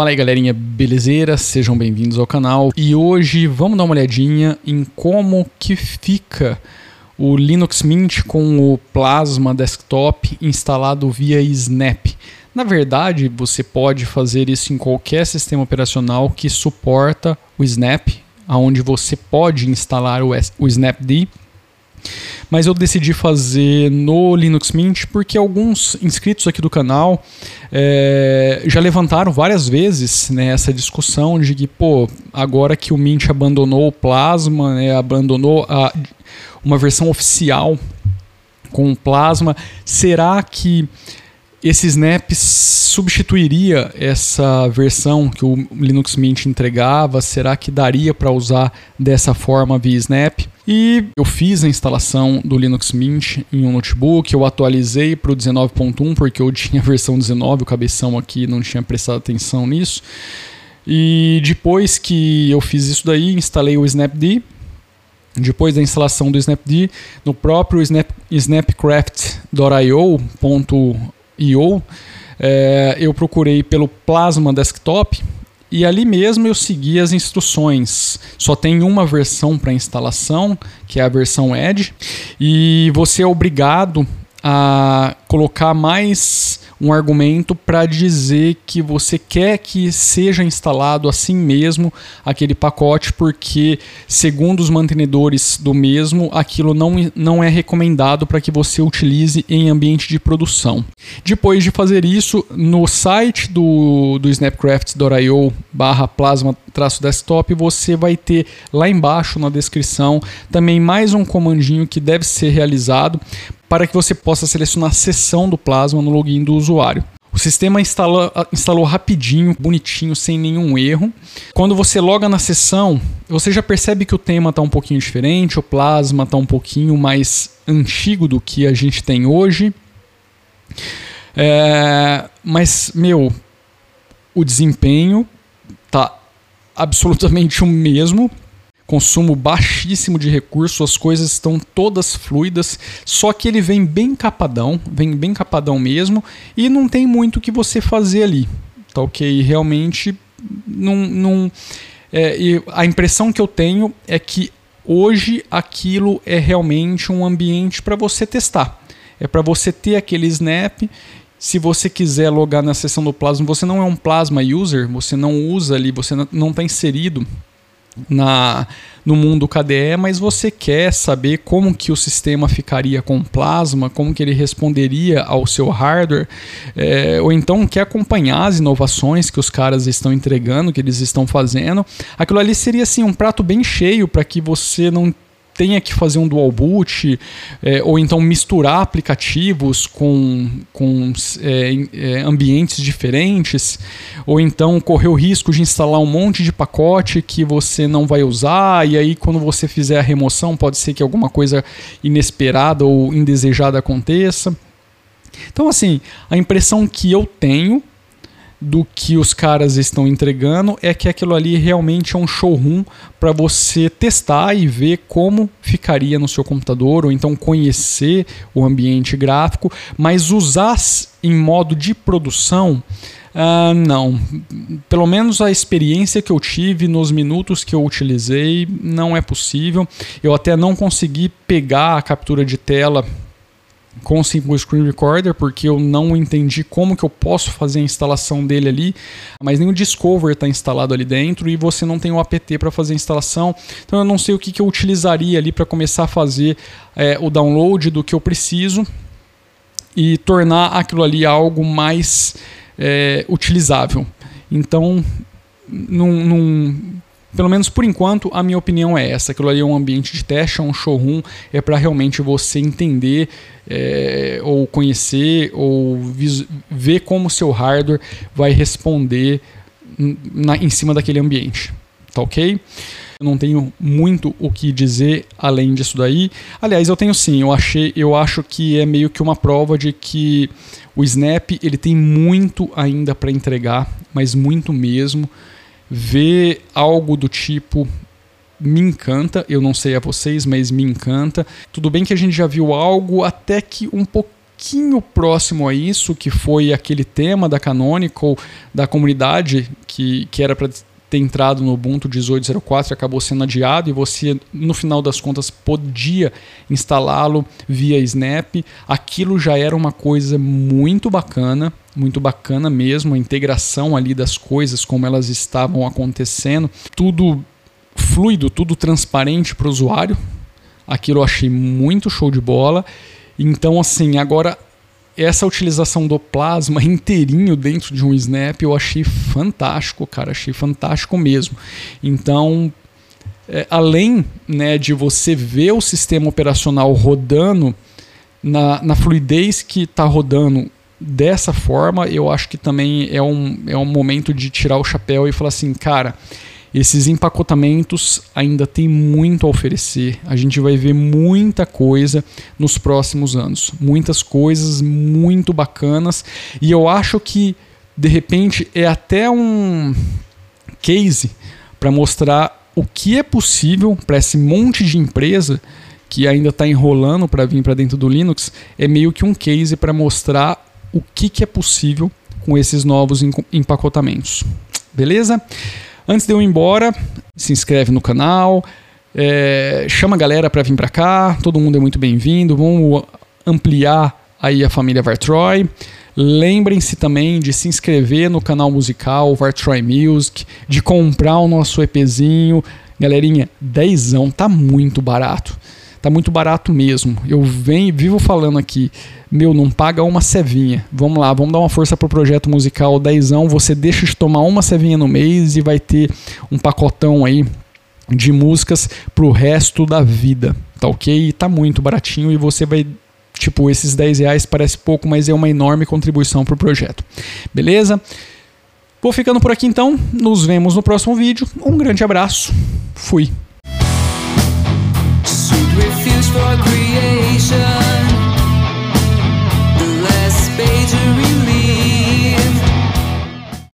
Fala aí galerinha, belezeira? Sejam bem-vindos ao canal e hoje vamos dar uma olhadinha em como que fica o Linux Mint com o Plasma Desktop instalado via Snap. Na verdade, você pode fazer isso em qualquer sistema operacional que suporta o Snap, onde você pode instalar o Snapd mas eu decidi fazer no Linux Mint porque alguns inscritos aqui do canal é, já levantaram várias vezes né, essa discussão de que, pô, agora que o Mint abandonou o Plasma, né, abandonou a, uma versão oficial com o Plasma, será que esse Snap substituiria essa versão que o Linux Mint entregava? Será que daria para usar dessa forma via Snap? E eu fiz a instalação do Linux Mint em um notebook, eu atualizei para o 19.1 porque eu tinha a versão 19, o cabeção aqui não tinha prestado atenção nisso. E depois que eu fiz isso daí, instalei o Snapd. Depois da instalação do Snapd, no próprio snap, snapcraft.io, é, eu procurei pelo Plasma Desktop e ali mesmo eu segui as instruções. Só tem uma versão para instalação, que é a versão Edge, e você é obrigado a colocar mais um argumento para dizer que você quer que seja instalado assim mesmo aquele pacote, porque, segundo os mantenedores do mesmo, aquilo não, não é recomendado para que você utilize em ambiente de produção. Depois de fazer isso, no site do, do snapcraft.io barra plasma-desktop, você vai ter lá embaixo na descrição também mais um comandinho que deve ser realizado para que você possa selecionar a seção do Plasma no login do usuário. O sistema instalou, instalou rapidinho, bonitinho, sem nenhum erro. Quando você loga na sessão, você já percebe que o tema está um pouquinho diferente, o Plasma está um pouquinho mais antigo do que a gente tem hoje. É, mas, meu, o desempenho tá absolutamente o mesmo consumo baixíssimo de recursos, as coisas estão todas fluidas, só que ele vem bem capadão, vem bem capadão mesmo, e não tem muito o que você fazer ali, tá ok? Realmente, não, não é, a impressão que eu tenho é que hoje aquilo é realmente um ambiente para você testar. É para você ter aquele snap se você quiser logar na seção do Plasma, você não é um Plasma user, você não usa ali, você não está inserido na no mundo KDE, mas você quer saber como que o sistema ficaria com plasma, como que ele responderia ao seu hardware, é, ou então quer acompanhar as inovações que os caras estão entregando, que eles estão fazendo. Aquilo ali seria assim um prato bem cheio para que você não tenha que fazer um dual boot é, ou então misturar aplicativos com, com é, é, ambientes diferentes ou então correr o risco de instalar um monte de pacote que você não vai usar e aí quando você fizer a remoção pode ser que alguma coisa inesperada ou indesejada aconteça. Então assim, a impressão que eu tenho do que os caras estão entregando é que aquilo ali realmente é um showroom para você testar e ver como ficaria no seu computador ou então conhecer o ambiente gráfico, mas usar em modo de produção Uh, não, pelo menos a experiência que eu tive nos minutos que eu utilizei não é possível. Eu até não consegui pegar a captura de tela com o Simple Screen Recorder, porque eu não entendi como que eu posso fazer a instalação dele ali, mas nem o Discover está instalado ali dentro e você não tem o apt para fazer a instalação, então eu não sei o que, que eu utilizaria ali para começar a fazer é, o download do que eu preciso e tornar aquilo ali algo mais é, utilizável. Então, não, não pelo menos por enquanto, a minha opinião é essa. Aquilo ali é um ambiente de teste, é um showroom, é para realmente você entender é, ou conhecer ou ver como o seu hardware vai responder na, em cima daquele ambiente. Tá ok? Eu não tenho muito o que dizer além disso daí. Aliás, eu tenho sim. Eu achei, eu acho que é meio que uma prova de que o Snap ele tem muito ainda para entregar, mas muito mesmo ver algo do tipo me encanta, eu não sei a vocês, mas me encanta. Tudo bem que a gente já viu algo até que um pouquinho próximo a isso, que foi aquele tema da Canonical, da comunidade, que, que era para ter entrado no Ubuntu 18.04 e acabou sendo adiado e você, no final das contas, podia instalá-lo via Snap. Aquilo já era uma coisa muito bacana, muito bacana mesmo, a integração ali das coisas, como elas estavam acontecendo, tudo fluido, tudo transparente para o usuário. Aquilo eu achei muito show de bola. Então, assim, agora essa utilização do plasma inteirinho dentro de um snap eu achei fantástico, cara, achei fantástico mesmo. Então, é, além né, de você ver o sistema operacional rodando na, na fluidez que está rodando dessa forma, eu acho que também é um, é um momento de tirar o chapéu e falar assim, cara, esses empacotamentos ainda tem muito a oferecer. A gente vai ver muita coisa nos próximos anos. Muitas coisas muito bacanas. E eu acho que, de repente, é até um case para mostrar o que é possível para esse monte de empresa que ainda está enrolando para vir para dentro do Linux. É meio que um case para mostrar o que, que é possível com esses novos empacotamentos. Beleza? Antes de eu ir embora, se inscreve no canal, é, chama a galera para vir para cá, todo mundo é muito bem-vindo, vamos ampliar aí a família Vartroy. Lembrem-se também de se inscrever no canal musical Vartroy Music, de comprar o nosso EPzinho. Galerinha, dezão, tá muito barato. Tá muito barato mesmo. Eu venho, vivo falando aqui, meu, não paga uma cevinha. Vamos lá, vamos dar uma força pro projeto musical dezão. Você deixa de tomar uma cevinha no mês e vai ter um pacotão aí de músicas pro resto da vida, tá ok? E tá muito baratinho e você vai Tipo, esses 10 reais parece pouco, mas é uma enorme contribuição para o projeto. Beleza? Vou ficando por aqui então. Nos vemos no próximo vídeo. Um grande abraço. Fui. refuge for creation.